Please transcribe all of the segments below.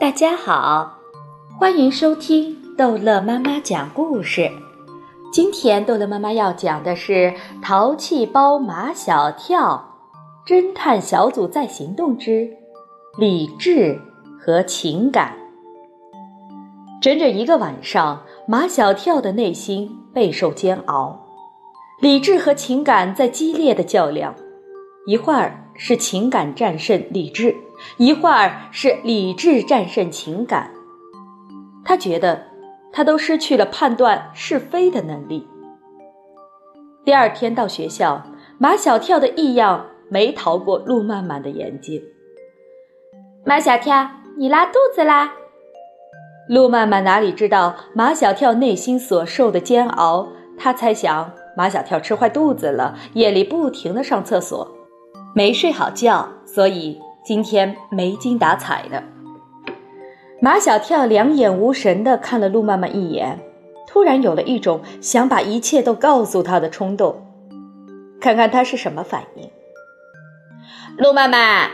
大家好，欢迎收听逗乐妈妈讲故事。今天逗乐妈妈要讲的是《淘气包马小跳》，侦探小组在行动之理智和情感。整整一个晚上，马小跳的内心备受煎熬，理智和情感在激烈的较量，一会儿是情感战胜理智。一会儿是理智战胜情感，他觉得他都失去了判断是非的能力。第二天到学校，马小跳的异样没逃过陆曼曼的眼睛。马小跳，你拉肚子啦？陆曼曼哪里知道马小跳内心所受的煎熬？他猜想马小跳吃坏肚子了，夜里不停的上厕所，没睡好觉，所以。今天没精打采的，马小跳两眼无神地看了陆曼曼一眼，突然有了一种想把一切都告诉他的冲动，看看他是什么反应。陆曼曼，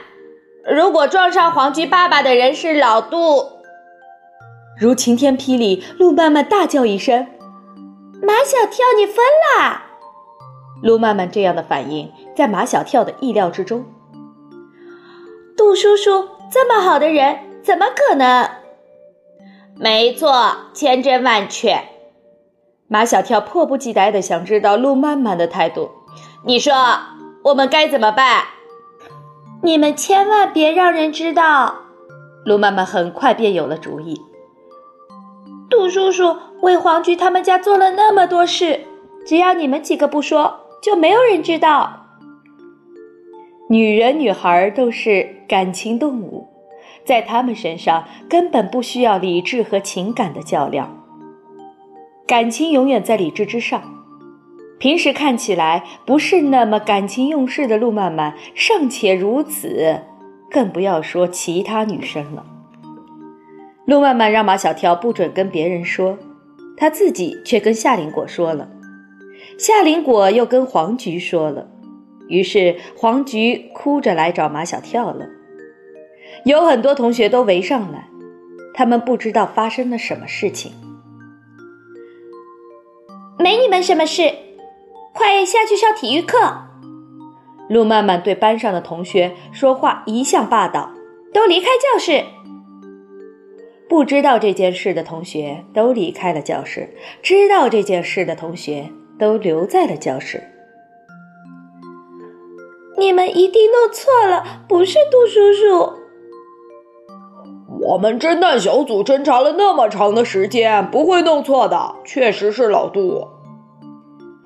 如果撞上黄菊爸爸的人是老杜，如晴天霹雳，陆曼曼大叫一声：“马小跳，你疯啦！”陆曼曼这样的反应在马小跳的意料之中。叔叔这么好的人，怎么可能？没错，千真万确。马小跳迫不及待的想知道陆曼曼的态度。你说我们该怎么办？你们千万别让人知道。陆曼曼很快便有了主意。杜叔叔为黄菊他们家做了那么多事，只要你们几个不说，就没有人知道。女人、女孩都是感情动物，在她们身上根本不需要理智和情感的较量，感情永远在理智之上。平时看起来不是那么感情用事的陆曼曼尚且如此，更不要说其他女生了。陆曼曼让马小跳不准跟别人说，她自己却跟夏林果说了，夏林果又跟黄菊说了。于是黄菊哭着来找马小跳了，有很多同学都围上来，他们不知道发生了什么事情。没你们什么事，快下去上体育课。陆曼曼对班上的同学说话一向霸道，都离开教室。不知道这件事的同学都离开了教室，知道这件事的同学都留在了教室。你们一定弄错了，不是杜叔叔。我们侦探小组侦查了那么长的时间，不会弄错的，确实是老杜。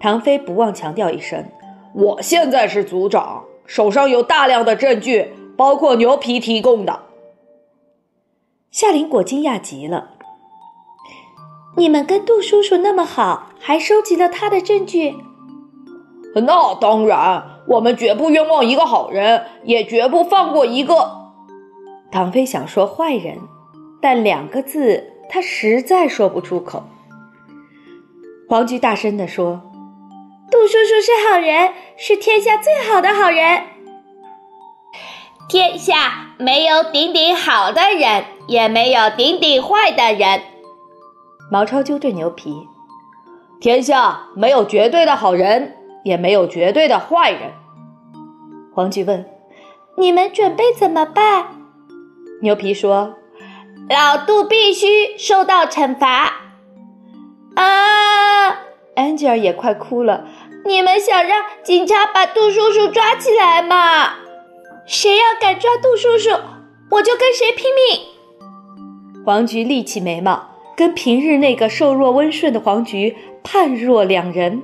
唐飞不忘强调一声：“我现在是组长，手上有大量的证据，包括牛皮提供的。”夏林果惊讶极了：“你们跟杜叔叔那么好，还收集了他的证据？”那当然。我们绝不冤枉一个好人，也绝不放过一个。唐飞想说坏人，但两个字他实在说不出口。黄菊大声地说：“杜叔叔是好人，是天下最好的好人。天下没有顶顶好的人，也没有顶顶坏的人。”毛超纠正牛皮：“天下没有绝对的好人，也没有绝对的坏人。”黄菊问：“你们准备怎么办？”牛皮说：“老杜必须受到惩罚。”啊，安吉尔也快哭了。你们想让警察把杜叔叔抓起来吗？谁要敢抓杜叔叔，我就跟谁拼命。黄菊立起眉毛，跟平日那个瘦弱温顺的黄菊判若两人。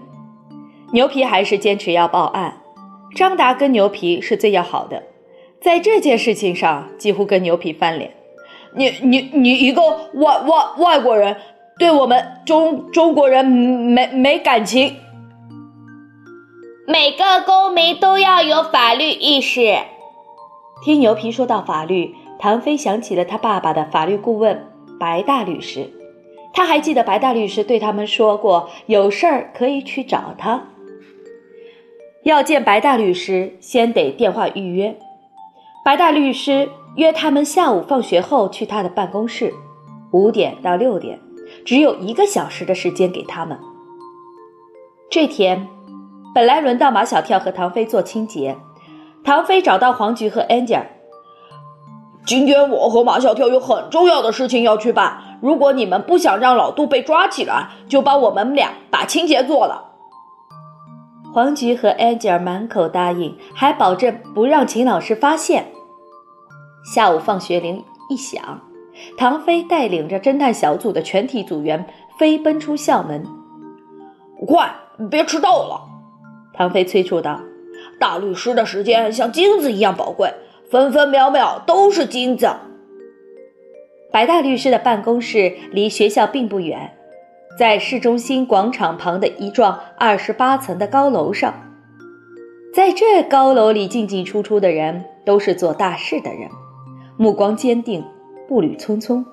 牛皮还是坚持要报案。张达跟牛皮是最要好的，在这件事情上几乎跟牛皮翻脸。你你你一个外外外国人，对我们中中国人没没感情。每个公民都要有法律意识。听牛皮说到法律，唐飞想起了他爸爸的法律顾问白大律师，他还记得白大律师对他们说过，有事儿可以去找他。要见白大律师，先得电话预约。白大律师约他们下午放学后去他的办公室，五点到六点，只有一个小时的时间给他们。这天，本来轮到马小跳和唐飞做清洁，唐飞找到黄菊和 Angel。今天我和马小跳有很重要的事情要去办，如果你们不想让老杜被抓起来，就帮我们俩把清洁做了。黄菊和 Angel 满口答应，还保证不让秦老师发现。下午放学铃一响，唐飞带领着侦探小组的全体组员飞奔出校门。快，别迟到了！唐飞催促道：“大律师的时间像金子一样宝贵。”分分秒秒都是金子。白大律师的办公室离学校并不远，在市中心广场旁的一幢二十八层的高楼上。在这高楼里进进出出的人都是做大事的人，目光坚定，步履匆匆，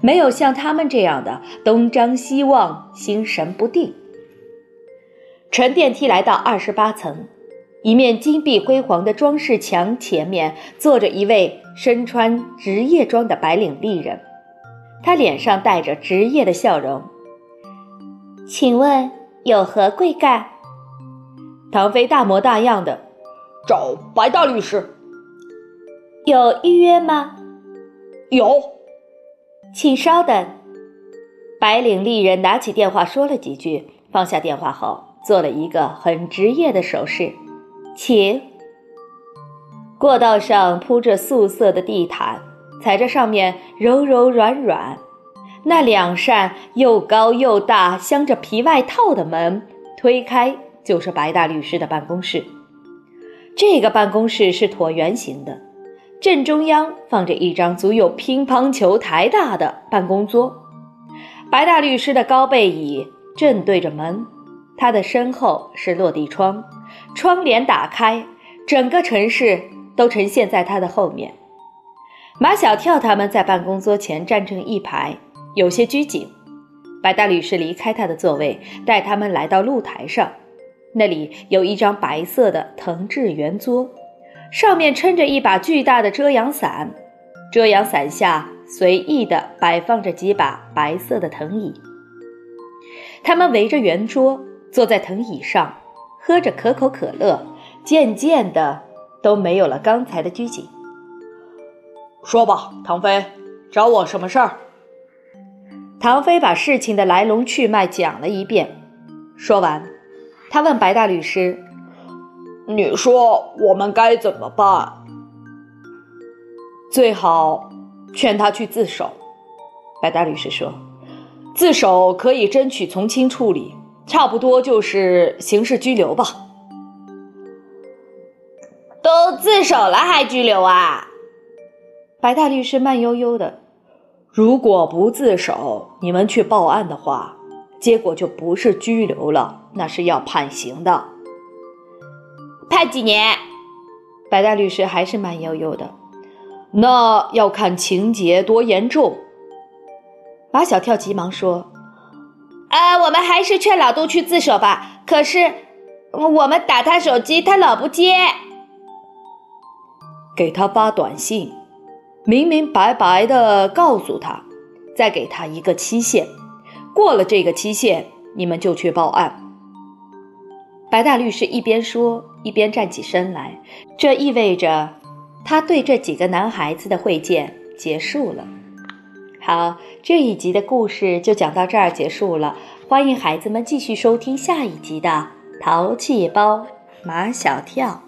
没有像他们这样的东张西望、心神不定。乘电梯来到二十八层。一面金碧辉煌的装饰墙前面坐着一位身穿职业装的白领丽人，她脸上带着职业的笑容。请问有何贵干？唐飞大模大样的找白大律师。有预约吗？有，请稍等。白领丽人拿起电话说了几句，放下电话后做了一个很职业的手势。请。过道上铺着素色的地毯，踩着上面柔柔软软。那两扇又高又大、镶着皮外套的门推开，就是白大律师的办公室。这个办公室是椭圆形的，正中央放着一张足有乒乓球台大的办公桌。白大律师的高背椅正对着门，他的身后是落地窗。窗帘打开，整个城市都呈现在他的后面。马小跳他们在办公桌前站成一排，有些拘谨。白大律师离开他的座位，带他们来到露台上，那里有一张白色的藤制圆桌，上面撑着一把巨大的遮阳伞，遮阳伞下随意地摆放着几把白色的藤椅。他们围着圆桌坐在藤椅上。喝着可口可乐，渐渐的都没有了刚才的拘谨。说吧，唐飞，找我什么事儿？唐飞把事情的来龙去脉讲了一遍。说完，他问白大律师：“你说我们该怎么办？”最好劝他去自首。白大律师说：“自首可以争取从轻处理。”差不多就是刑事拘留吧。都自首了还拘留啊？白大律师慢悠悠的：“如果不自首，你们去报案的话，结果就不是拘留了，那是要判刑的。判几年？”白大律师还是慢悠悠的：“那要看情节多严重。”马小跳急忙说。呃，我们还是劝老杜去自首吧。可是，我们打他手机，他老不接。给他发短信，明明白白的告诉他，再给他一个期限。过了这个期限，你们就去报案。白大律师一边说，一边站起身来，这意味着他对这几个男孩子的会见结束了。好，这一集的故事就讲到这儿结束了。欢迎孩子们继续收听下一集的《淘气包马小跳》。